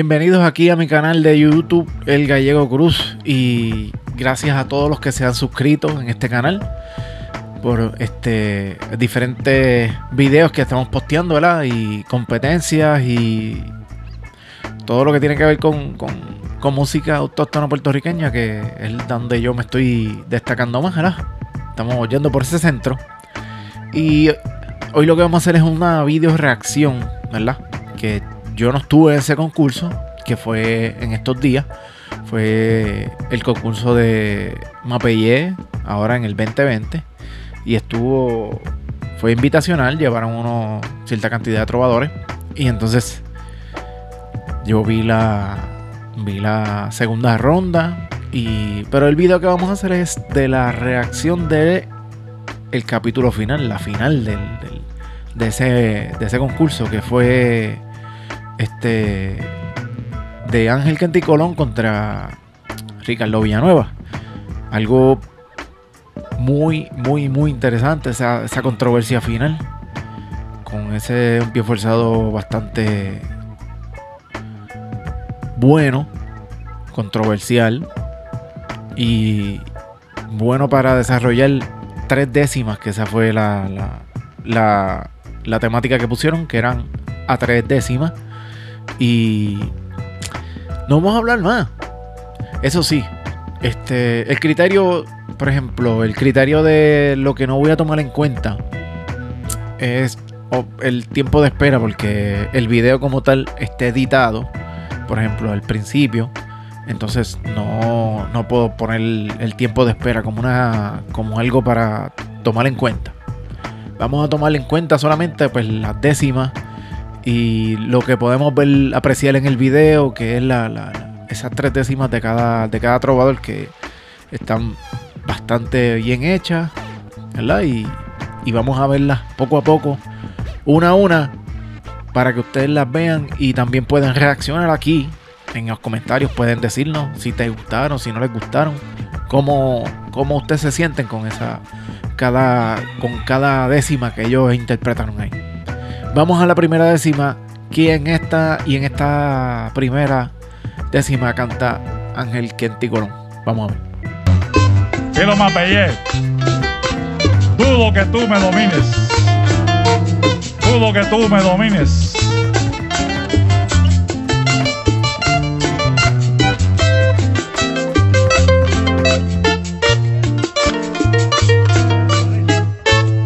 Bienvenidos aquí a mi canal de YouTube El Gallego Cruz y gracias a todos los que se han suscrito en este canal por este diferentes videos que estamos posteando, ¿verdad? Y competencias y todo lo que tiene que ver con, con música autóctona puertorriqueña, que es donde yo me estoy destacando más, ¿verdad? Estamos yendo por ese centro. Y hoy lo que vamos a hacer es una video reacción, ¿verdad? Que yo no estuve en ese concurso, que fue en estos días. Fue el concurso de Mapellé, ahora en el 2020. Y estuvo, fue invitacional, llevaron unos, cierta cantidad de trovadores. Y entonces yo vi la, vi la segunda ronda. Y, pero el video que vamos a hacer es de la reacción de el capítulo final, la final del, de, ese, de ese concurso que fue este de Ángel Quenticolón contra Ricardo Villanueva. Algo muy, muy, muy interesante esa, esa controversia final. Con ese un pie forzado bastante bueno, controversial y bueno para desarrollar tres décimas, que esa fue la, la, la temática que pusieron, que eran a tres décimas. Y no vamos a hablar más. Eso sí, este, el criterio, por ejemplo, el criterio de lo que no voy a tomar en cuenta es el tiempo de espera, porque el video como tal está editado, por ejemplo, al principio. Entonces no, no puedo poner el, tiempo de espera como, una, como algo para tomar en cuenta. Vamos a tomar en cuenta solamente pues, las décimas y lo que podemos ver, apreciar en el video, que es la, esas tres décimas de cada, de cada trovador que están bastante bien hechas, ¿verdad? Y, vamos a verlas poco a poco, una a una, para que ustedes las vean y también puedan reaccionar aquí en los comentarios. Pueden decirnos si te gustaron, si no les gustaron, cómo, cómo ustedes se sienten con esa cada con cada décima que ellos interpretaron ahí. Vamos a la primera décima. ¿Quién está y en esta primera décima canta Ángel Quenticolón? Vamos a ver. Chilo Mapellé, dudo que tú me domines. Dudo que tú me domines.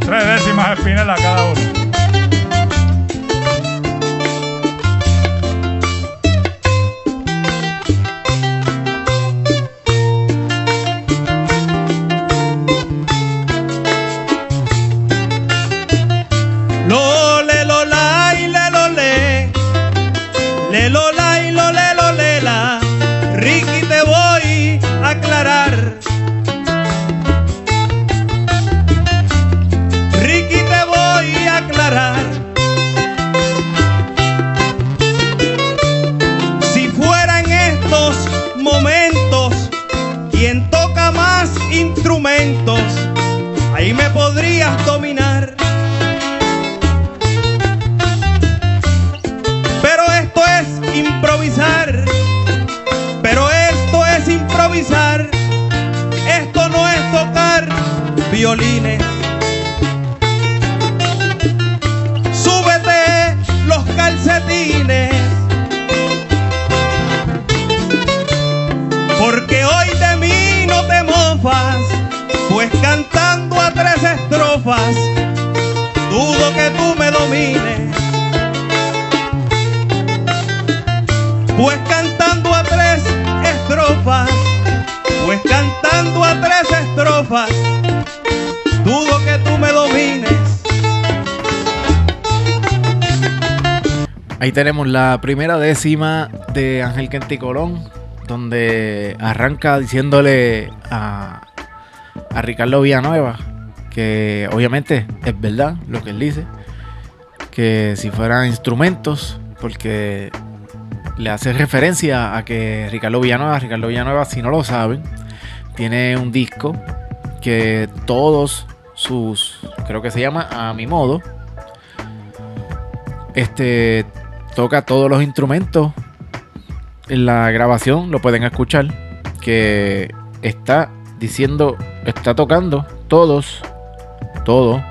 Tres décimas espinela violines. Súbete los calcetines. Porque hoy de mí no te mofas. Pues cantando a tres estrofas, Ahí tenemos la primera décima de Ángel Quenticolón, donde arranca diciéndole a, a Ricardo Villanueva que obviamente es verdad lo que él dice, que si fueran instrumentos, porque le hace referencia a que Ricardo Villanueva, Ricardo Villanueva, si no lo saben, tiene un disco que todos sus, creo que se llama A mi modo, este toca todos los instrumentos en la grabación lo pueden escuchar que está diciendo, está tocando todos, todo,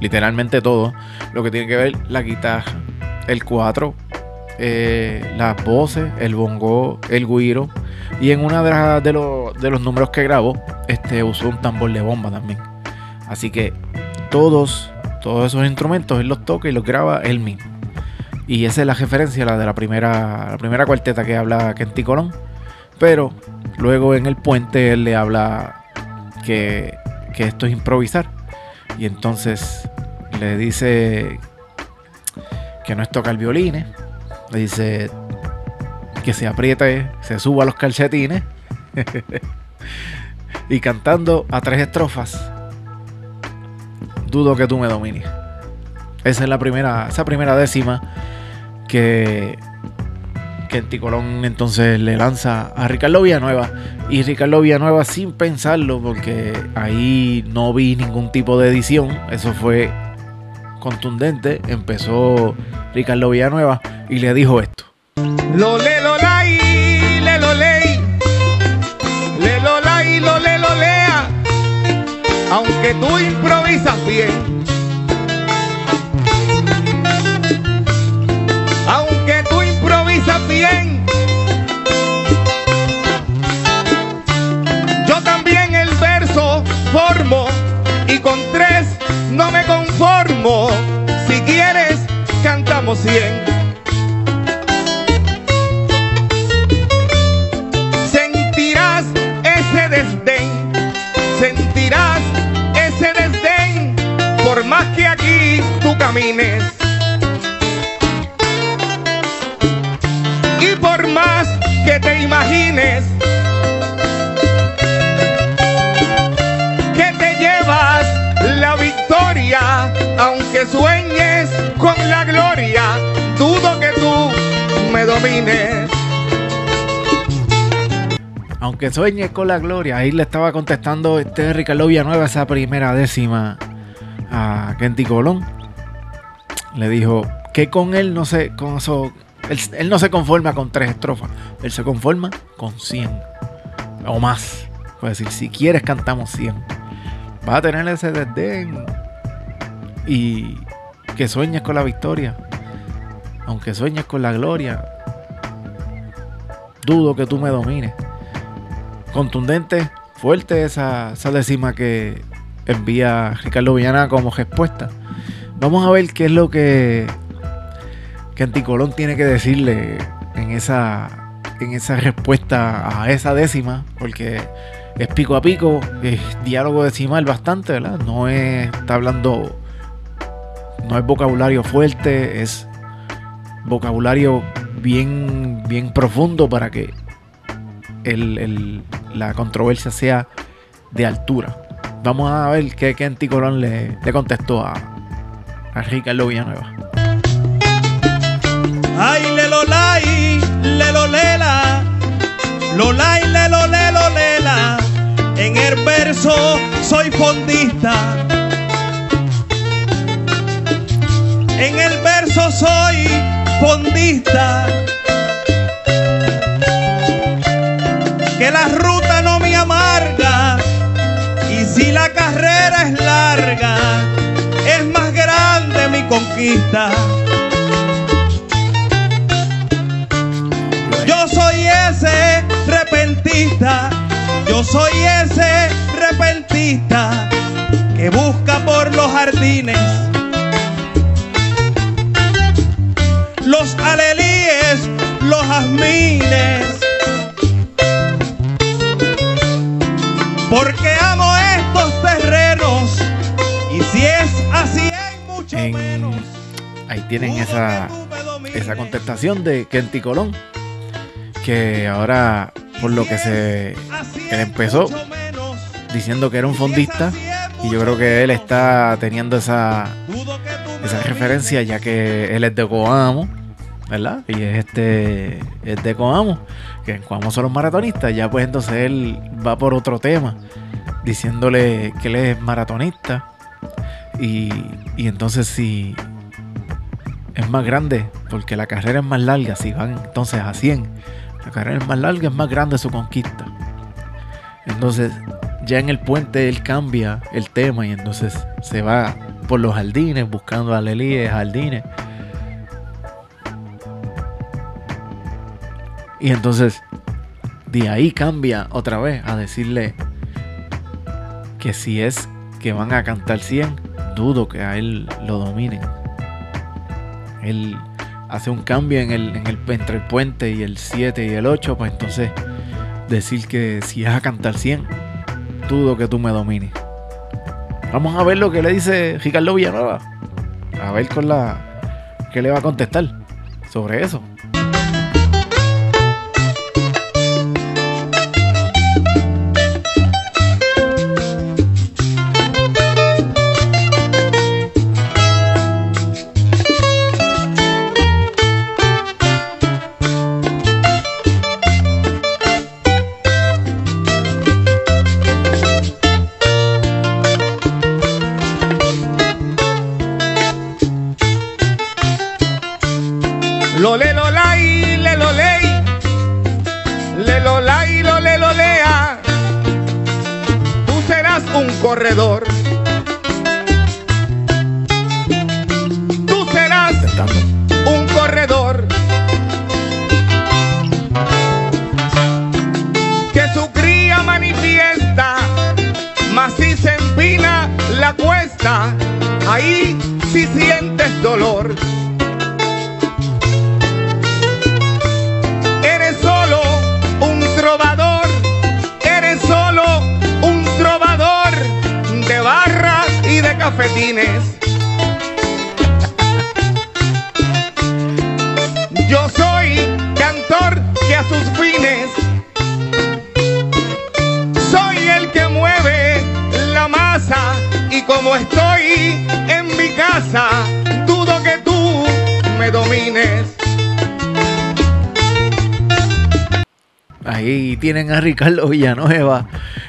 literalmente todo, lo que tiene que ver la guitarra, el cuatro, eh, las voces, el bongo, el guiro. Y en uno de, de, los números que grabó, este, usó un tambor de bomba también. Así que todos, todos esos instrumentos él los toca y los graba él mismo. Y esa es la referencia, la de la primera, la primera cuarteta que habla Kenty Colón. Pero luego en el puente él le habla que, esto es improvisar. Y entonces le dice que no es tocar violines. Le dice que se apriete, se suba los calcetines. y cantando a tres estrofas. Dudo que tú me domines. Esa es la primera, esa primera décima que que Colón entonces le lanza a Ricardo Villanueva. Y Ricardo Villanueva sin pensarlo, porque ahí no vi ningún tipo de edición, eso fue contundente. Empezó Ricardo Villanueva y le dijo esto. Lo le lo le lo ley, le lo lo le lo lea, aunque tú improvisas bien bien. Yo también el verso formo y con tres no me conformo. Si quieres, cantamos cien. Sentirás ese desdén, sentirás ese desdén, por más que aquí tú camines. Imagines que te llevas la victoria, aunque sueñes con la gloria, dudo que tú me domines. Aunque sueñes con la gloria, ahí le estaba contestando este Ricardo Villanueva esa primera décima a Kenty Colón. Le dijo que con él no sé, con eso él, no se conforma con tres estrofas, él se conforma con 100 o más. Puede decir, si quieres cantamos 100. Vas a tener ese desdén y que sueñes con la victoria, aunque sueñes con la gloria. Dudo que tú me domines. Contundente, fuerte esa, esa décima que envía Ricardo Villana como respuesta. Vamos a ver qué es lo que que Anticolón tiene que decirle en esa, en esa respuesta a esa décima, porque es pico a pico, es diálogo decimal bastante, ¿verdad? No es, está hablando, no es vocabulario fuerte, es vocabulario bien, bien profundo para que la controversia sea de altura. Vamos a ver qué, qué Anticolón le, contestó a, a Ricardo Villanueva. Ay, le lo lai, le lo le lo lela. En el verso soy fondista. En el verso soy fondista. Que la ruta no me amarga. Y si la carrera es larga, es más grande mi conquista. ese yo soy ese repentista que busca por los jardines los alelíes, los jazmines. Porque amo estos terrenos y si es así hay mucho menos. Ahí tienen esa, esa contestación de Kenty Colón que ahora, por lo que se él empezó diciendo que era un fondista, y yo creo que él está teniendo esa, esa referencia, ya que él es de Coamo, ¿verdad? Y es este es de Coamo, que en Coamo son los maratonistas, ya pues entonces él va por otro tema, diciéndole que él es maratonista. Y, y entonces si es más grande, porque la carrera es más larga, si van entonces a 100 La carrera es más larga, es más grande su conquista. Entonces, ya en el puente él cambia el tema y entonces se va por los jardines buscando a Lelí de jardines. Y entonces de ahí cambia otra vez a decirle que si es que van a cantar 100, dudo que a él lo dominen. Él hace un cambio en el, en el, entre el puente y el 7 y el 8, pues entonces decir que si es a cantar 100, dudo que tú me domines. Vamos a ver lo que le dice Ricardo Villanueva. A ver con la qué le va a contestar sobre eso. Un corredor. Tú serás un corredor. Que su cría manifiesta, mas si se empina la cuesta, ahí sí sientes dolor. Yo soy cantor que a sus fines soy el que mueve la masa y como estoy en mi casa, dudo que tú me domines. Ahí tienen a Ricardo Villanueva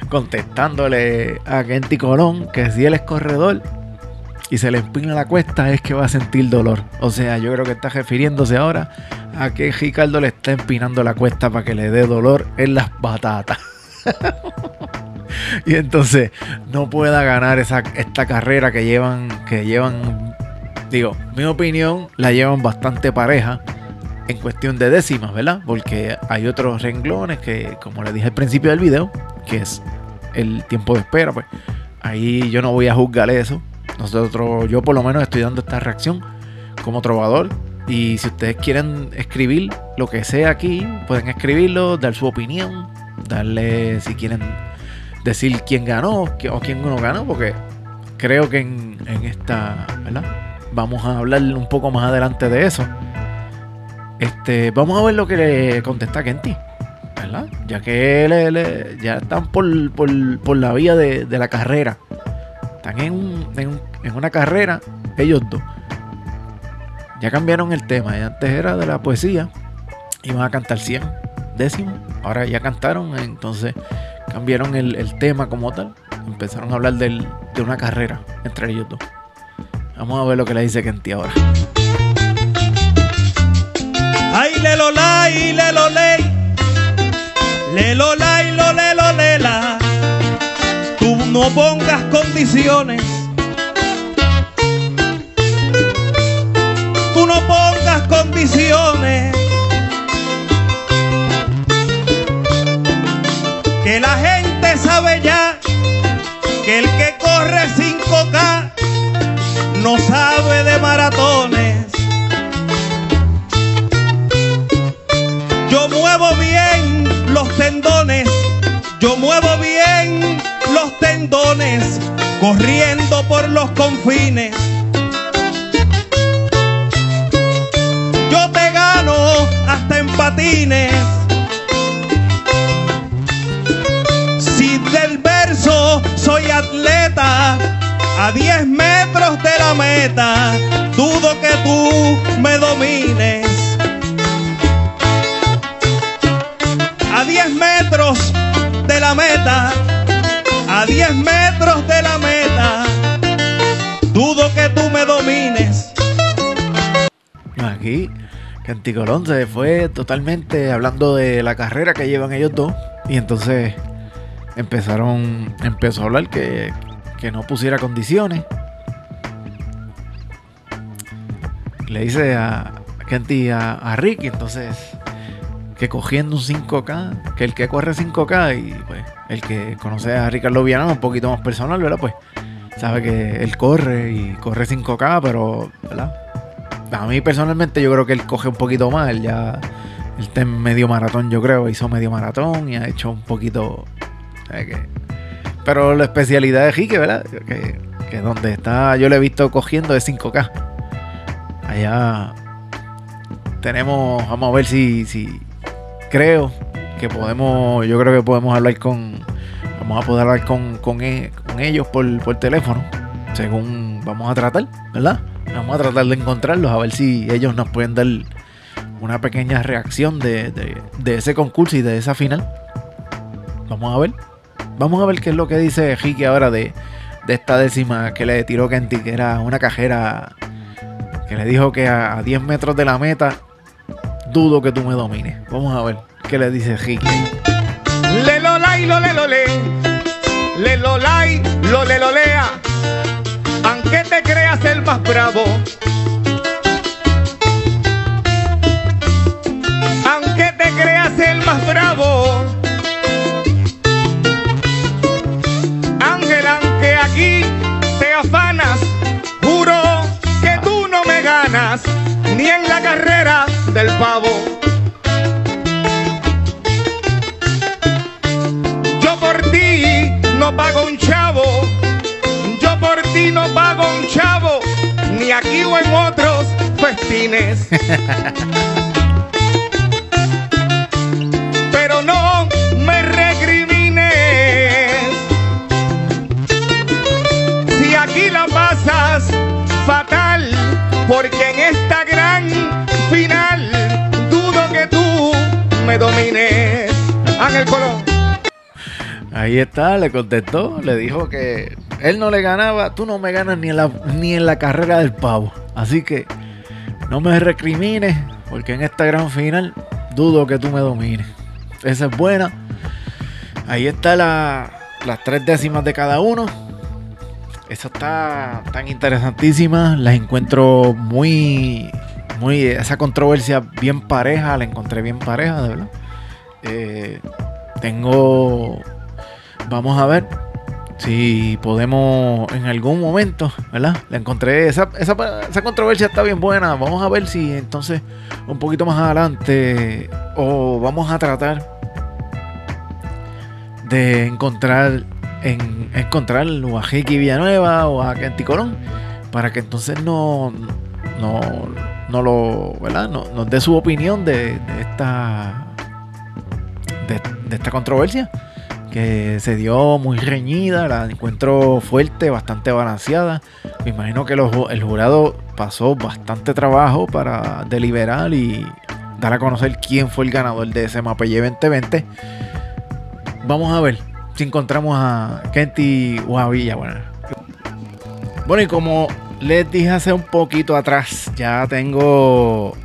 contestándole a Kenty Colón que si él es corredor y se le empina la cuesta es que va a sentir dolor. O sea, yo creo que está refiriéndose ahora a que Ricardo le está empinando la cuesta para que le dé dolor en las batatas. y entonces no pueda ganar esa, esta carrera que llevan, que llevan, digo, mi opinión, la llevan bastante pareja en cuestión de décimas, ¿verdad? Porque hay otros renglones que, como le dije al principio del video, que es el tiempo de espera, pues ahí yo no voy a juzgar eso. Nosotros, yo por lo menos estoy dando esta reacción como trovador. Y si ustedes quieren escribir lo que sea aquí, pueden escribirlo, dar su opinión, darle si quieren decir quién ganó o quién no ganó, porque creo que en, en esta, ¿verdad? Vamos a hablar un poco más adelante de eso. Este, vamos a ver lo que le contesta Kenty, ¿verdad? Ya que ya están por, por- por la vía de, de la carrera. Están en, un- en en una carrera, ellos dos. Ya cambiaron el tema. antes era de la poesía. Iban a cantar 100 décimos. Ahora ya cantaron. Entonces cambiaron el, el tema como tal. Empezaron a hablar del- de una carrera entre ellos dos. Vamos a ver lo que le dice Kenty ahora. Ay, le y le lo. Le lo lo. No pongas condiciones. Fue totalmente hablando de la carrera que llevan ellos dos. Y entonces empezaron, empezó a hablar que, que no pusiera condiciones. Le dice a Kenty a, Ricky, entonces que cogiendo un 5K, que el que corre 5K y pues el que conoce a Ricardo Viana un poquito más personal, ¿verdad? Pues sabe que él corre y corre 5K, pero, ¿verdad? A mí personalmente yo creo que él coge un poquito más, ya, él está en medio maratón yo creo, hizo medio maratón y ha hecho un poquito. Pero la especialidad de Jique, ¿verdad? Que, que donde está, yo lo he visto cogiendo es 5K. Allá tenemos, vamos a ver si, si creo que podemos, yo creo que podemos hablar con, vamos a poder hablar con, con, e- ellos por, por teléfono, según vamos a tratar, ¿verdad? Vamos a tratar de encontrarlos, a ver si ellos nos pueden dar una pequeña reacción de, de- ese concurso y de esa final. Vamos a ver. Vamos a ver qué es lo que dice Ricky ahora de, de esta décima que le tiró Kenty, que era una cajera que le dijo que a, a 10 metros de la meta dudo que tú me domines. Vamos a ver qué le dice Ricky. Le lo lai, lo le lo le. Le lo lai, lo le lo lea. Aunque te creas el más bravo. Le contestó, le dijo que él no le ganaba, tú no me ganas ni en la, ni en la carrera del pavo. Así que no me recrimines, porque en esta gran final dudo que tú me domines. Esa es buena. Ahí está la- las tres décimas de cada uno. Esa está tan interesantísima. Las encuentro muy, muy, esa controversia bien pareja, la encontré bien pareja, de verdad. Eh, tengo Vamos a ver si podemos en algún momento, ¿verdad? La encontré, esa, esa, esa controversia está bien buena. Vamos a ver si entonces un poquito más adelante o vamos a tratar de encontrar en encontrar a Jiki Villanueva o a Kenty Colón para que entonces no, no, no lo, ¿verdad? No- nos dé su opinión de, esta de esta controversia que se dio muy reñida, la encuentro fuerte, bastante balanceada. Me imagino que el jurado pasó bastante trabajo para deliberar y dar a conocer quién fue el ganador de ese Mapelle 2020. Vamos a ver si encontramos a Kenty o a bueno, y como les dije hace un poquito atrás, ya tengo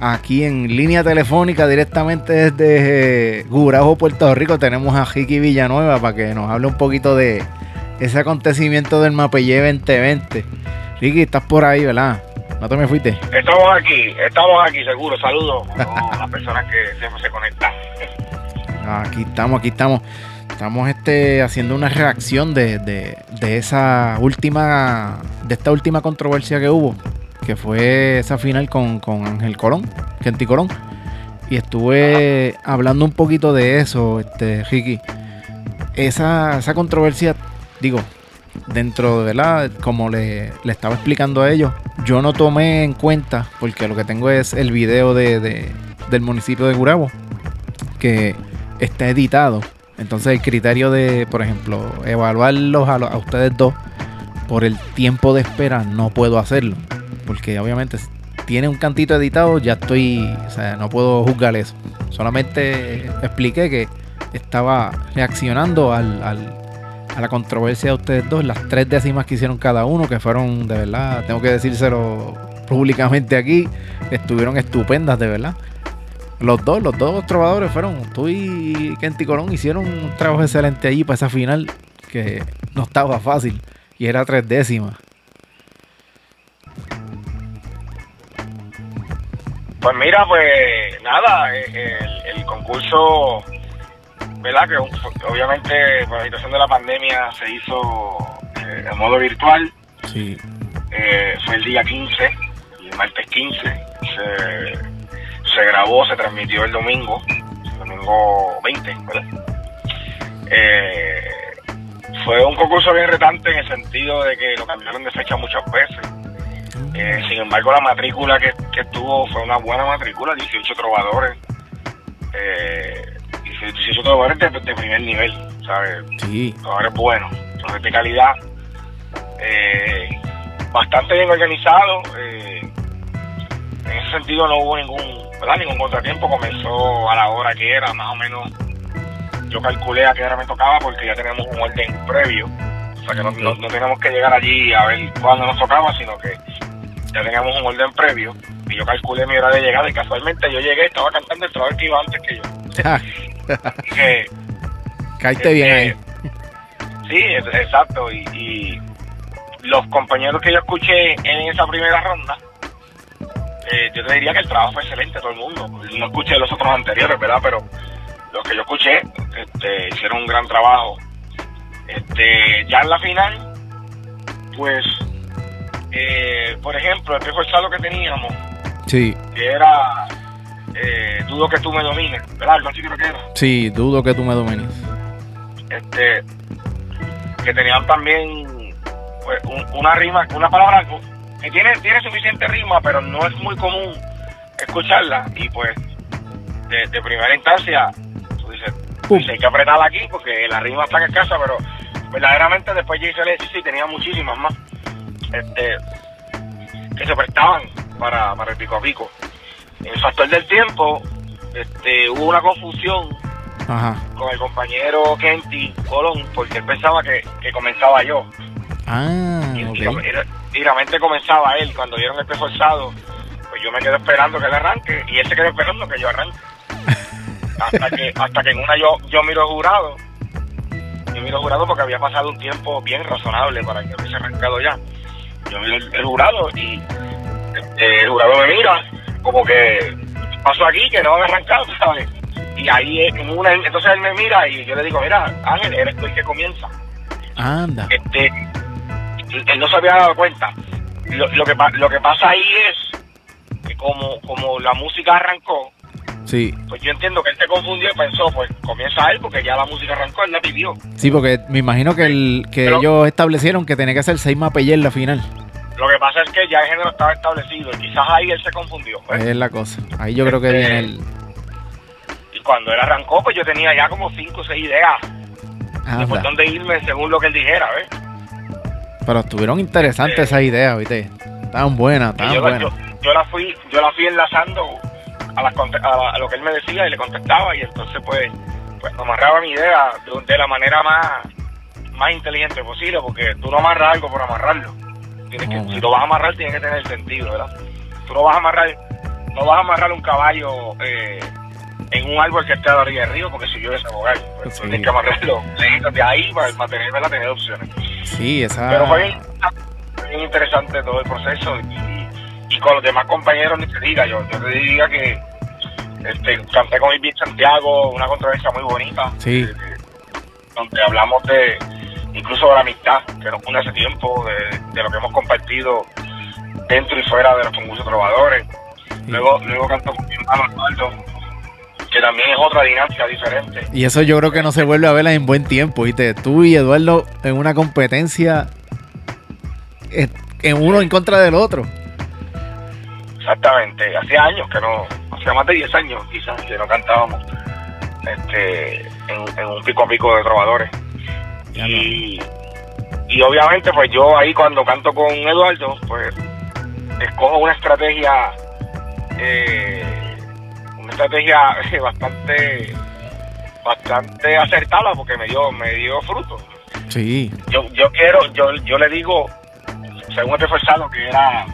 aquí en línea telefónica directamente desde Gurabo, Puerto Rico, tenemos a Jiki Villanueva para que nos hable un poquito de ese acontecimiento del Mapelle 2020. Ricky, estás por ahí, ¿verdad? No te me fuiste. Estamos aquí, estamos aquí, seguro. Saludos a las personas que se, se conectan. Aquí estamos, aquí estamos. Estamos este, haciendo una reacción de, de- de esa última, de esta última controversia que hubo, que fue esa final con, con Ángel Colón, Kenty Colón. Y estuve hablando un poquito de eso, este, Ricky. Esa, esa controversia, digo, dentro de la, como le, le estaba explicando a ellos, yo no tomé en cuenta, porque lo que tengo es el video de, de- del municipio de Gurabo, que está editado. Entonces el criterio de, por ejemplo, evaluarlos a, ustedes dos por el tiempo de espera no puedo hacerlo. Porque obviamente tiene un cantito editado, ya estoy, o sea, no puedo juzgar eso. Solamente expliqué que estaba reaccionando a la controversia de ustedes dos, las tres décimas que hicieron cada uno, que fueron de verdad, tengo que decírselo públicamente aquí, estuvieron estupendas, de verdad. Los dos, los dos trovadores fueron, tú y Kenty Colón hicieron un trabajo excelente allí para esa final, que no estaba fácil, y era tres décimas. Pues mira, pues nada, eh, el, el concurso, ¿verdad? Que obviamente por la situación de la pandemia se hizo eh, en modo virtual. Sí, Eh, fue el día 15, el martes 15. Se, se grabó, se transmitió el domingo, el domingo 20, ¿verdad? Eh, fue un concurso bien retante en el sentido de que lo cambiaron de fecha muchas veces. Eh, sin embargo, la matrícula que, que tuvo fue una buena matrícula, 18 trovadores. Eh, 18 trovadores de, de primer nivel, ¿sabes? sí, trovadores buenos, trovadores de calidad. Eh, bastante bien organizado. eh, en ese sentido no hubo ningún, ¿verdad? ningún contratiempo. Comenzó a la hora que era, más o menos. Yo calculé a qué hora me tocaba porque ya tenemos un orden previo. O sea que no, no, no tenemos que llegar allí a ver cuándo nos tocaba, sino que ya teníamos un orden previo. Y yo calculé mi hora de llegada y casualmente yo llegué, estaba cantando el trovador que iba antes que yo. Que caíste bien ahí. este, Sí, es- exacto. Y, y los compañeros que yo escuché en esa primera ronda, eh, yo te diría que el trabajo fue excelente, todo el mundo. No escuché los otros anteriores, ¿verdad? Pero los que yo escuché este, hicieron un gran trabajo. Este, ya en la final, pues, eh, por ejemplo, el pie forzado que teníamos, Sí, que era eh, Dudo que tú me domines, ¿verdad? Algo así creo que era. sí, dudo que tú me domines. este que tenían también pues, un- una rima, una palabra que tiene, tiene suficiente rima, pero no es muy común escucharla y pues de, de primera instancia tú dices, pues, hay que apretarla aquí porque la rima está en casa, pero verdaderamente después yo hice el y tenía muchísimas más este que se prestaban para, para el pico a pico. En el factor del tiempo, este, hubo una confusión Ajá. con el compañero Kenty Colón porque él pensaba que, que comenzaba yo Ah, y, y- ok. y- y realmente comenzaba él cuando dieron el pie forzado pues yo me quedé esperando que él arranque y él se quedó esperando que yo arranque hasta que hasta que en una yo yo miro jurado yo miro jurado porque había pasado un tiempo bien razonable para que hubiese arrancado ya yo miro el, el jurado y este, el jurado me mira como que "¿Qué pasó aquí que no han arrancado sabes y ahí eh, en una entonces él me mira y yo le digo mira Ángel eres tú el que comienza Anda. este él no se había dado cuenta. Lo, lo que lo que pasa ahí es que como como la música arrancó Sí, pues yo entiendo que él se confundió y pensó pues comienza él porque ya la música arrancó él la pidió sí, porque me imagino que, el, que Pero- ellos establecieron que tenía que ser seis mapelles en la final. lo que pasa es que ya el género estaba establecido y quizás ahí él se confundió pues. Es la cosa. Ahí yo creo que Este- viene el. y cuando él arrancó pues yo tenía ya como cinco o seis ideas de por Anda. dónde irme según lo que él dijera ¿ves? Pero estuvieron interesantes Eh. esas ideas, ¿viste? Estaban buenas, yo, la- buenas. yo, yo la fui yo la fui enlazando a, las a, a lo que él me decía y le contestaba y entonces pues pues amarraba mi idea de, de la manera más más inteligente posible porque tú no amarras algo por amarrarlo tienes que, si lo vas a amarrar tiene que tener sentido verdad tú no vas a amarrar no vas a amarrar un caballo eh, en un árbol que esté a la orilla del río porque si llueve se va a ahogar. Pues Sí. tienes que amarrarlo de ahí para, para tener, para tener opciones Sí, esa. pero fue bien, fue bien interesante todo el proceso y, y con los demás compañeros ni te diga yo, yo te diría que este, canté con Irving Santiago una controversia muy bonita Sí. eh, donde hablamos de incluso de la amistad que nos une hace tiempo de, de lo que hemos compartido dentro y fuera de los concursos trovadores luego luego canto con mi hermano Arnaldo que también es otra dinámica diferente Y eso yo creo que no se vuelve a ver en buen tiempo, ¿viste? Tú y Eduardo en una competencia eh, en uno en contra del otro. Exactamente, hacía años que no, hacía más de 10 años quizás que no cantábamos este, en, en un pico a pico de trovadores. Y, y obviamente pues yo ahí cuando canto con Eduardo, pues escojo una estrategia, eh, una estrategia bastante bastante acertada porque me dio me dio fruto. Sí, Yo, yo quiero, yo, yo le digo, según este forzado, que era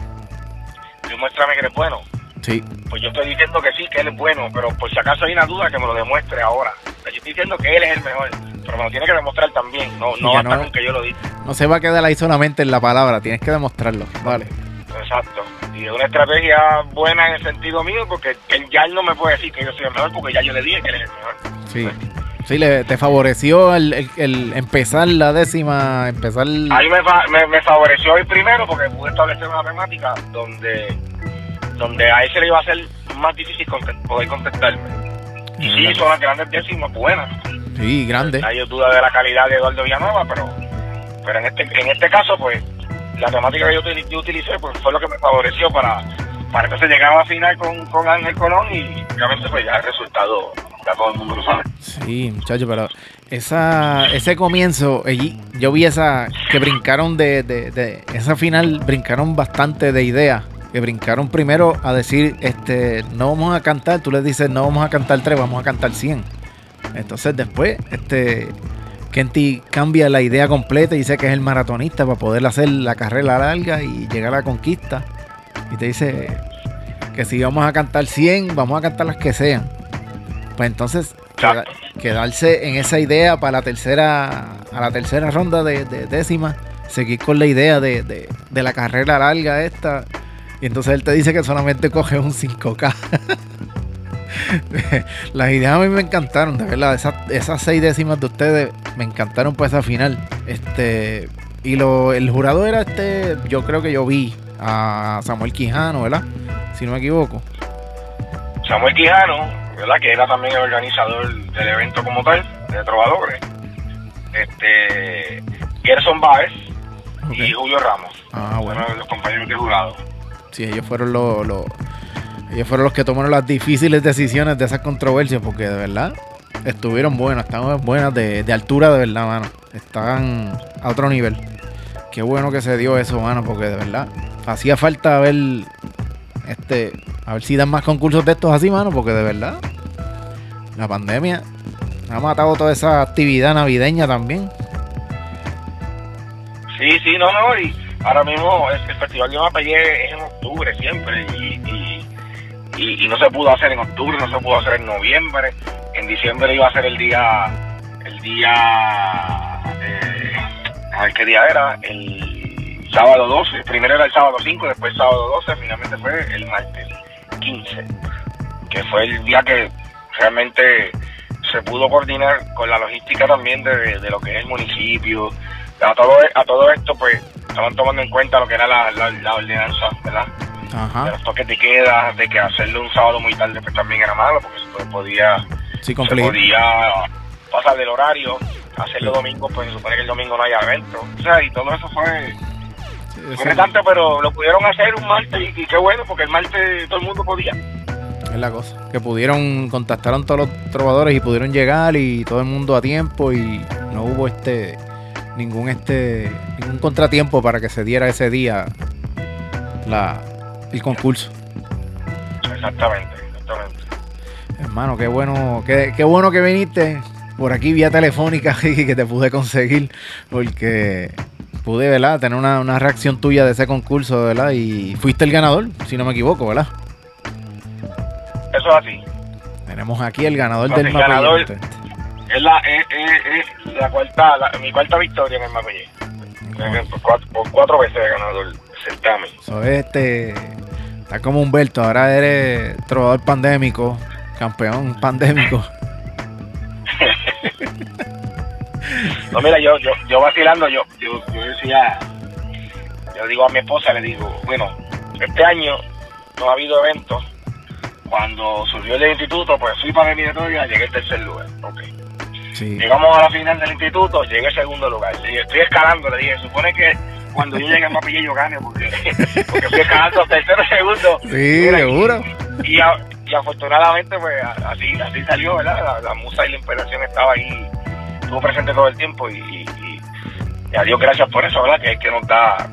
demuéstrame que eres bueno. Sí, Pues yo estoy diciendo que sí, que él es bueno, pero por si acaso hay una duda, que me lo demuestre ahora. O sea, yo estoy diciendo que él es el mejor, pero me lo tiene que demostrar también. No, no basta no- con que yo lo diga. no se va a quedar ahí solamente en la palabra, tienes que demostrarlo. Vale. Exacto. Y es una estrategia buena en el sentido mío, porque él, ya no me puede decir que yo soy el mejor, porque ya yo le dije que él es el mejor. Sí. Sí, le, te favoreció el, el- el empezar la décima, empezar... A mí me, fa- me, me favoreció el primero porque pude establecer una temática donde, donde a él se le iba a hacer más difícil poder contestarme. Y sí, son las grandes décimas buenas. Sí, grande. Hay duda de la calidad de Eduardo Villanueva, pero, pero en este en este caso, pues, la temática que yo, util- yo utilicé pues, fue lo que me favoreció para, para entonces llegar a la final con, con Ángel Colón y obviamente pues ya el resultado, todo el mundo lo sabe. Sí, muchacho, pero esa, ese comienzo, allí, yo vi esa, que brincaron de, de, esa final, brincaron bastante de ideas, que brincaron primero a decir, este, no vamos a cantar, tú les dices, no vamos a cantar tres, vamos a cantar 100. Entonces después, este, Kenty cambia la idea completa y dice que es el maratonista para poder hacer la carrera larga y llegar a la conquista. Y te dice que si vamos a cantar 100, vamos a cantar las que sean. Pues entonces, queda- quedarse en esa idea para la tercera, a la tercera ronda de, de décima, seguir con la idea de, de- de la carrera larga esta. Y entonces él te dice que solamente coge un 5K. Las ideas a mí me encantaron, de verdad. Esas, esas seis décimas de ustedes me encantaron por esa final. Este. Y lo, el jurado era este. Yo creo que yo vi a Samuel Quijano, ¿verdad? Si no me equivoco. Samuel Quijano, ¿verdad? Que era también el organizador del evento como tal, de trovadores. Este, Gerson Báez Ok. y Julio Ramos. Ah, bueno. los compañeros de jurado. Sí, ellos fueron los, los- ellos fueron los que tomaron las difíciles decisiones de esas controversias, porque de verdad estuvieron buenas, estaban buenas de, de altura, de verdad, mano. Estaban a otro nivel. Qué bueno que se dio eso, mano, porque de verdad hacía falta ver este, a ver si dan más concursos de estos así, mano, porque de verdad la pandemia ha matado toda esa actividad navideña también. Sí, sí, no, no, y ahora mismo el, el Festival de Mapellé es en octubre siempre y- y no se pudo hacer en octubre, no se pudo hacer en noviembre, en diciembre iba a ser el día, el día, eh, a ver qué día era, el sábado 12, primero era el sábado 5, después el sábado 12, finalmente fue el martes 15, que fue el día que realmente se pudo coordinar con la logística también de, de lo que es el municipio, a todo, a todo esto, pues, estaban tomando en cuenta lo que era la, la, la ordenanza, ¿verdad? De Ajá. los toques de queda, de que hacerlo un sábado muy tarde, pues también era malo, porque se podía, Sí, se podía pasar del horario, hacerlo domingo, pues se supone que el domingo no haya evento. O sea, y todo eso fue, fue retante, pero lo pudieron hacer un martes y, y qué bueno, porque el martes todo el mundo podía. Es la cosa. Que pudieron, contactaron todos los trovadores y pudieron llegar y todo el mundo a tiempo y no hubo este ningún este ningún contratiempo para que se diera ese día la el concurso. Exactamente, exactamente. Hermano, qué bueno, qué, qué bueno que viniste por aquí vía telefónica y que te pude conseguir porque pude, ¿verdad? Tener una, una reacción tuya de ese concurso, ¿verdad? Y fuiste el ganador, si no me equivoco, ¿verdad? Eso es así. Tenemos aquí el ganador del el mapa. ganador. Es la, es, es- es la cuarta, la- mi cuarta victoria en el Mapellé. Por cuatro, por cuatro veces he ganado el certamen. Es este. Está como Humberto, ahora eres trovador pandémico, campeón pandémico. No, mira, yo, yo, yo vacilando, yo, yo, yo decía, yo digo a mi esposa, le digo, bueno, este año no ha habido eventos. Cuando surgió el instituto, pues fui para la eliminatoria, llegué en tercer lugar. Ok. Sí. Llegamos a la final del instituto, llegué en segundo lugar. Le dije, estoy escalando, le dije, supone que cuando yo llegue a Mapilla yo gane, porque, porque fui escalando tercero y segundo. Sí, y- seguro. Y, y afortunadamente, pues así, así salió, ¿verdad? La, la musa y la inspiración estaba ahí, estuvo presente todo el tiempo y, y, y- y a Dios gracias por eso, ¿verdad? Que es que nos da,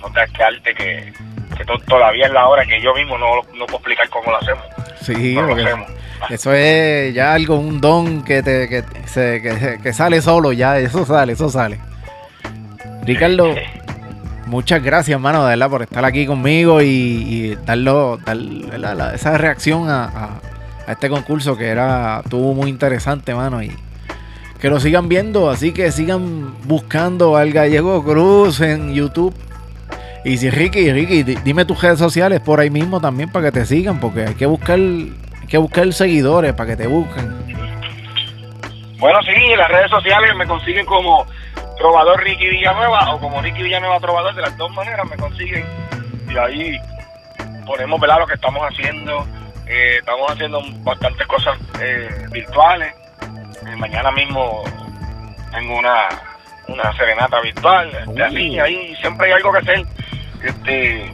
nos da este arte que, que to- todavía es la hora que yo mismo no, no puedo explicar cómo lo hacemos. Sí, No lo hacemos. eso es ya algo, un don que te que, se, que, que sale solo, ya, eso sale, eso sale. Ricardo, muchas gracias, hermano, de verdad, por estar aquí conmigo y, y darlo, dar la- la- esa reacción a, a- a este concurso que era, estuvo muy interesante, mano, y que lo sigan viendo, así que sigan buscando al Gallego Cruz en YouTube. Y si Ricky, Ricky, di- dime tus redes sociales por ahí mismo también para que te sigan, porque hay que buscar, hay que buscar seguidores para que te busquen. Bueno, sí, las redes sociales me consiguen como Trovador Ricky Villanueva o como Ricky Villanueva Trovador, de las dos maneras me consiguen. Y ahí ponemos ¿verdad? lo que estamos haciendo. Eh, estamos haciendo bastantes cosas eh, virtuales. Eh, mañana mismo tengo una, una serenata virtual. Este, así, ahí siempre hay algo que hacer. Este,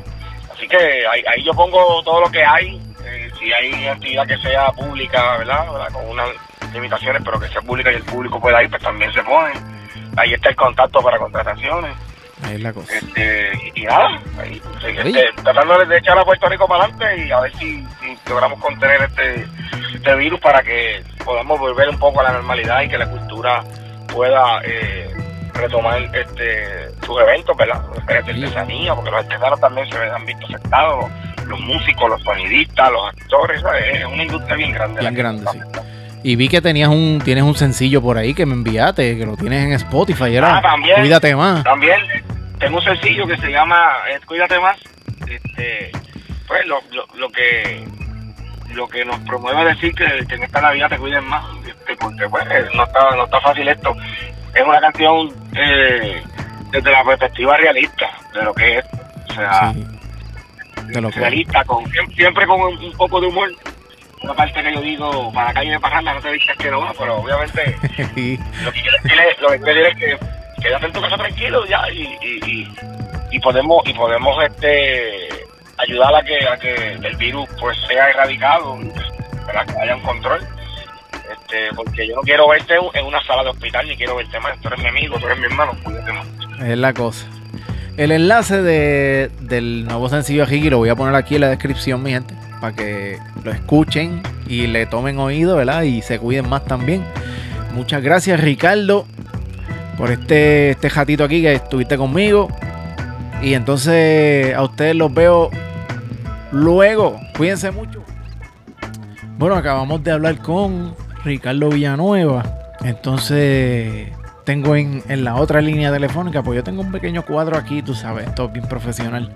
así que ahí, ahí yo pongo todo lo que hay. Eh, si hay actividad que sea pública, ¿verdad? ¿verdad? Con unas limitaciones, pero que sea pública y el público pueda ir, pues también se pone. Ahí está el contacto para contrataciones. Ahí es la cosa. Este, y, nada, ahí, este, tratando de echar a Puerto Rico para adelante y a ver si, si logramos contener este, este virus para que podamos volver un poco a la normalidad y que la cultura pueda eh, retomar este sus eventos, ¿verdad? De artesanía, porque los artesanos también se han visto afectados, los, músicos, los sonidistas, los actores, ¿sabes? es una industria bien grande. Bien grande, sí. Y vi que tenías un, tienes un sencillo por ahí que me enviaste, que lo tienes en Spotify, era Ah, también. Cuídate más. También tengo un sencillo que se llama eh, Cuídate más. Este, pues lo, lo, lo que lo que nos promueve es decir que, que en esta Navidad te cuiden más, este, porque pues no está no está fácil esto. Es una canción eh, desde la perspectiva realista de lo que es, o sea, Sí, de lo que realista, con siem- siempre con un, poco de humor. Una parte que yo digo, para la calle de Parranda no te digas que no va, pero obviamente Sí, lo que quiero decir es, lo que quiero decir es que quédate en tu casa tranquilo ya y, y, y, y podemos y podemos este ayudar a que a que el virus pues sea erradicado para que haya un control este porque yo no quiero verte en una sala de hospital ni quiero verte más tú eres mi amigo tú eres mi hermano cuídate más es la cosa. El enlace de, del nuevo sencillo Ricky lo voy a poner aquí en la descripción, mi gente, para que lo escuchen y le tomen oído, ¿verdad? Y se cuiden más también. Muchas gracias, Ricardo, por este, este jatito aquí que estuviste conmigo. Y entonces a ustedes los veo luego. Cuídense mucho. Bueno, acabamos de hablar con Ricardo Villanueva. Entonces, tengo en, en la otra línea telefónica, pues yo tengo un pequeño cuadro aquí, tú sabes, esto es bien profesional.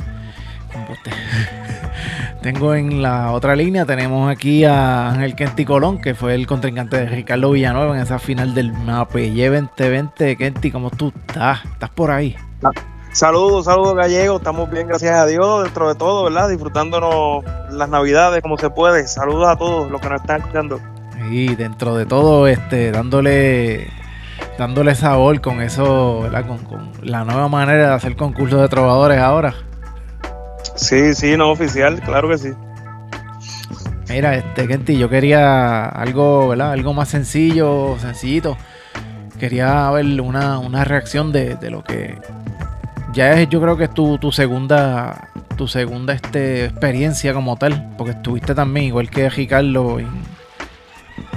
Tengo en la otra línea, tenemos aquí a Ángel Kenty Colón, que fue el contrincante de Ricardo Villanueva en esa final del MAPE 2020. Kenty, ¿cómo tú estás? ¿Estás por ahí? Saludos, saludos gallegos, estamos bien, gracias a Dios, dentro de todo, ¿verdad? Disfrutándonos las navidades como se puede. Saludos a todos los que nos están escuchando. Y dentro de todo, este, dándole dándole sabor con eso, ¿verdad? Con, con la nueva manera de hacer concursos de trovadores ahora. Sí, sí, no oficial, claro que sí. Mira, este, Kenty, yo quería algo, ¿verdad? Algo más sencillo, sencillito. Quería ver una, una reacción de, de lo que ya es, yo creo que es tu, tu segunda, tu segunda este, experiencia como tal, porque estuviste también, igual que Ricardo, en,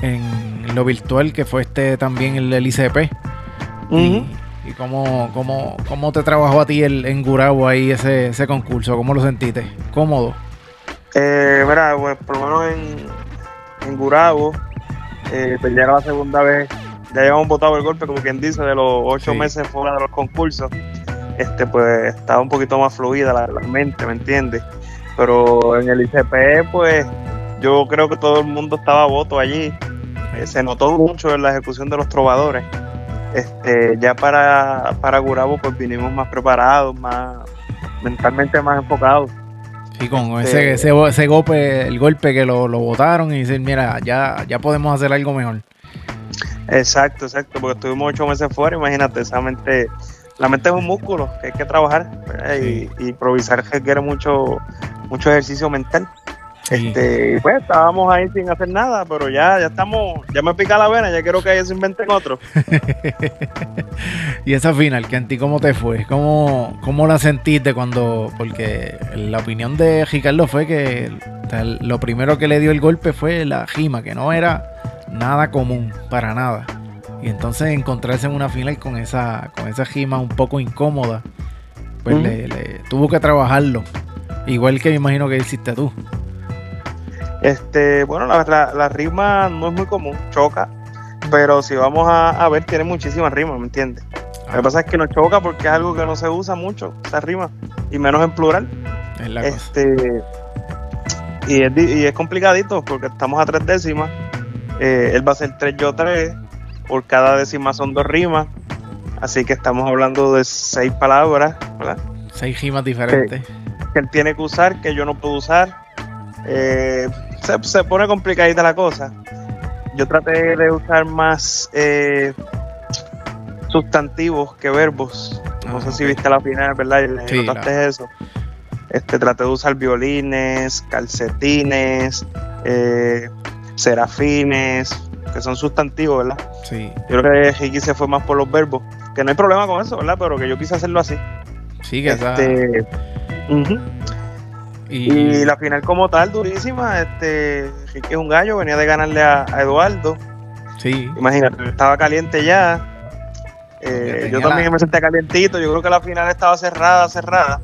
en lo virtual, que fue este también el, el ICP. Y, y cómo, cómo, cómo te trabajó a ti el, en Gurabo ahí ese, ese concurso, ¿cómo lo sentiste? ¿Cómodo? Eh, mira, pues, por lo menos en, en Gurabo, eh, pues ya era la segunda vez, ya llevamos votado el golpe, como quien dice, de los ocho Sí. meses fuera de los concursos. Este, pues estaba un poquito más fluida la, la mente, ¿me entiendes? Pero en el ICP, pues yo creo que todo el mundo estaba a voto allí. Eh, se notó mucho en la ejecución de los trovadores. Este, ya para, para Gurabo, pues vinimos más preparados, más mentalmente más enfocados. Sí, con Este- ese, ese, ese golpe, el golpe que lo, lo botaron y decir, mira, ya, ya podemos hacer algo mejor. Exacto, exacto, porque estuvimos ocho meses fuera, imagínate, esa mente, la mente es un músculo que hay que trabajar y, y improvisar requiere mucho, mucho ejercicio mental. Sí. Este, pues estábamos ahí sin hacer nada, pero ya, ya estamos, ya me pica la vena, ya quiero que ellos se inventen otro. y esa final, Kenty, ¿cómo te fue? ¿Cómo, ¿Cómo la sentiste cuando.? Porque la opinión de Ricardo fue que lo primero que le dio el golpe fue la gima, que no era nada común, para nada. Y entonces encontrarse en una final con esa, con esa gima un poco incómoda. pues le, le- tuvo que trabajarlo. Igual que me imagino que hiciste tú. Este, bueno, la, la, la rima no es muy común, choca, pero si vamos a, a ver, tiene muchísimas rimas, ¿me entiendes? Lo que pasa es que nos choca porque es algo que no se usa mucho, esa rima, y menos en plural. Es la cosa. Este, y es, y es complicadito porque estamos a tres décimas. Eh, él va a ser tres, yo tres. Por cada décima son dos rimas. Así que estamos hablando de seis palabras, ¿verdad? Seis rimas diferentes. Que él tiene que usar, que yo no puedo usar. Eh, se, se pone complicadita la cosa. Yo traté de usar más eh, sustantivos que verbos. No Ah, sé si viste la final, ¿verdad? Y Sí, notaste eso. Este, traté de usar violines, calcetines, eh, serafines, que son sustantivos, ¿verdad? Sí, Yo creo que Ricky se fue más por los verbos, que no hay problema con eso, ¿verdad? Pero que yo quise hacerlo así. sí, que ujú. y, Y la final como tal, durísima. Este, Ricky es un gallo, venía de ganarle a, a Eduardo. sí, Imagínate, estaba caliente ya. Eh, yo también la- me sentía calientito. Yo creo que la final estaba cerrada, cerrada.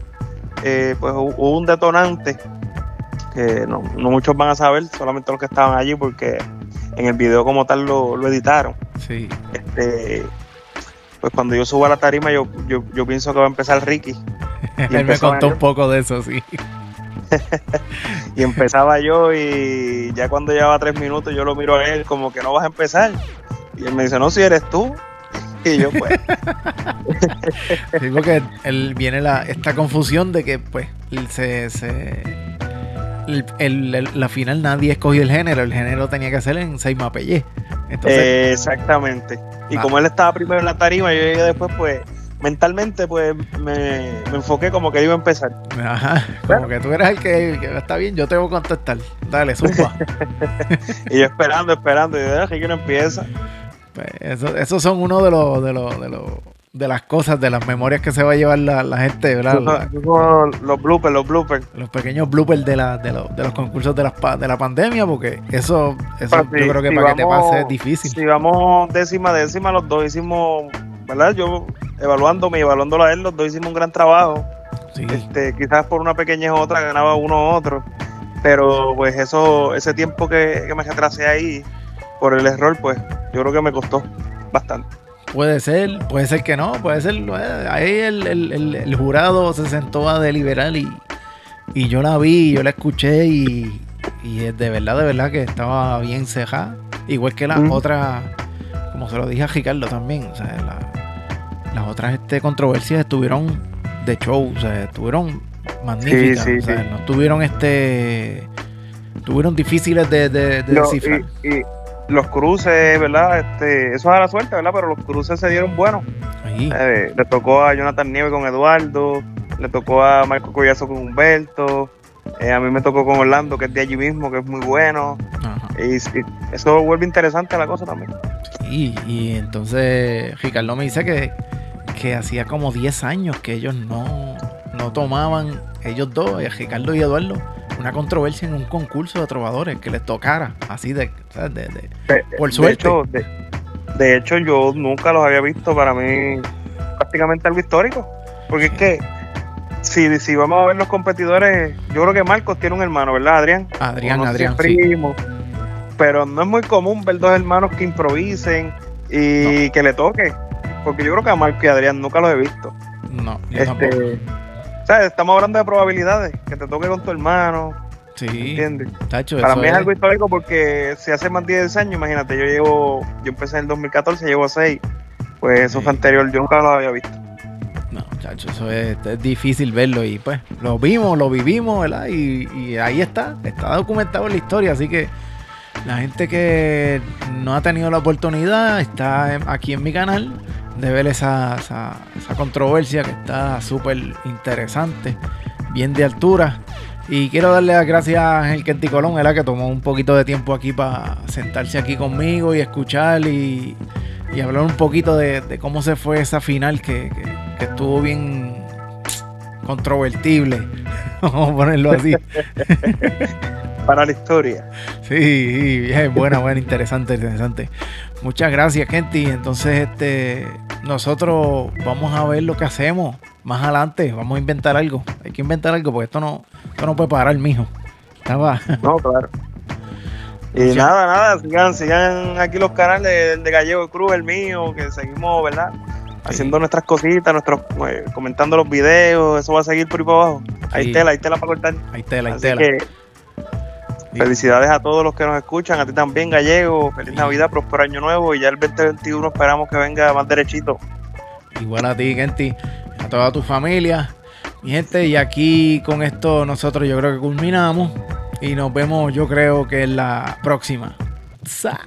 Eh, pues hu- hubo un detonante que no, no muchos van a saber, solamente los que estaban allí, porque en el video como tal lo, lo editaron. sí. Este, pues cuando yo subo a la tarima, yo, yo, yo pienso que va a empezar Ricky. Él me contó un poco de eso, sí. Y empezaba yo y ya cuando llevaba tres minutos yo lo miro a él como que no vas a empezar. Y él me dice, no, si eres tú. Y yo pues, Sí, porque él viene la, esta confusión de que, pues, se, se- el- el- el- la final nadie escogió el género, el género tenía que ser en seis mapellé. Entonces, eh, exactamente. Y Ah. como él estaba primero en la tarima, yo llegué después, pues mentalmente pues me, me enfoqué como que iba a empezar. ajá, como que tú eres el que, el que está bien, yo te voy a contestar. Dale, zumba. Y yo esperando, esperando, y yo, "Ah, que no empieza. Pues, eso, esos son uno de los, de los, de los, de las cosas, de las memorias que se va a llevar la, la gente, ¿verdad? La- los bloopers, los bloopers. los pequeños bloopers de, la, de, los, de los concursos de, las, de la pandemia, porque eso, eso yo creo que si para que te vamos- pase es difícil. Si vamos décima, décima, los dos hicimos, ¿verdad? Yo evaluándome y evaluándolo a él, los dos hicimos un gran trabajo. Sí, Este, quizás por una pequeña otra ganaba uno u otro. Pero pues eso, ese tiempo que, que me retrasé ahí por el error, pues yo creo que me costó bastante. Puede ser, puede ser que no, puede ser. Ahí el, el- el- el jurado se sentó a deliberar y, y yo la vi, yo la escuché y, y de verdad, de verdad que estaba bien cejada. Igual que las Mm. otras, como se lo dije a Ricardo también, o sea, la- las otras este, controversias estuvieron de show, o sea, estuvieron magníficas, sí, o sea, sí. no estuvieron este, estuvieron difíciles de, de, de descifrar. y, y los cruces, ¿verdad? Este, eso es a la suerte, ¿verdad? Pero los cruces se dieron buenos. Eh, le tocó a Jonathan Nieve con Eduardo, le tocó a Marco Collazo con Humberto, eh, a mí me tocó con Orlando, que es de allí mismo, que es muy bueno. ajá. Y, y eso vuelve interesante la cosa también. Y, y entonces Ricardo me dice que, que hacía como 10 años que ellos no, no tomaban, ellos dos, eh, Ricardo y Eduardo, una controversia en un concurso de trovadores que les tocara, así de, de, de- Por suerte. hecho, de, hecho, yo nunca los había visto para mí prácticamente algo histórico. Porque es que si, si vamos a ver los competidores, yo creo que Marcos tiene un hermano, ¿verdad, Adrián? Adrián, Adrián, sí. primo. Pero no es muy común ver dos hermanos que improvisen y que le toque. Porque yo creo que a Marco y Adrián nunca los he visto. No, yo tampoco. Este, o estamos hablando de probabilidades, que te toque con tu hermano, Sí, ¿entiendes? tacho, Para mí es es- algo histórico porque si hace más de 10 años, imagínate, yo llevo, yo empecé en el 2014, llevo 6, pues eso Sí. fue anterior, yo nunca lo había visto. No, chacho, eso es, es difícil verlo y pues lo vimos, lo vivimos, ¿verdad? Y, y ahí está, está documentado en la historia, así que la gente que no ha tenido la oportunidad está aquí en mi canal de ver esa, controversia que está súper interesante, bien de altura. Y quiero darle las gracias a Ángel Kenty Colón, que tomó un poquito de tiempo aquí para sentarse aquí conmigo y escuchar y, hablar un poquito de, cómo se fue esa final que estuvo bien controvertible. Vamos a ponerlo así. para la historia. Sí, bien, buena, buena, interesante, interesante. Muchas gracias, Kenty. Entonces, este, nosotros vamos a ver lo que hacemos más adelante. Vamos a inventar algo. Hay que inventar algo porque esto no, esto no puede parar, mijo. Estaba. No, claro. Y nada, nada, sigan, sigan aquí los canales de Gallego Cruz, el mío, que seguimos, ¿verdad? Haciendo nuestras cositas, nuestros, eh, comentando los videos, eso va a seguir por ahí para abajo. Hay Sí. tela, hay tela para cortar. Hay tela, hay Así tela. que. Felicidades a todos los que nos escuchan, a ti también, Gallego. Feliz. Navidad, próspero año nuevo y ya el 2021 esperamos que venga más derechito. Igual a ti, Kenty, a toda tu familia. Mi gente, y aquí con esto nosotros yo creo que culminamos. Y nos vemos, yo creo que en la próxima. Sa.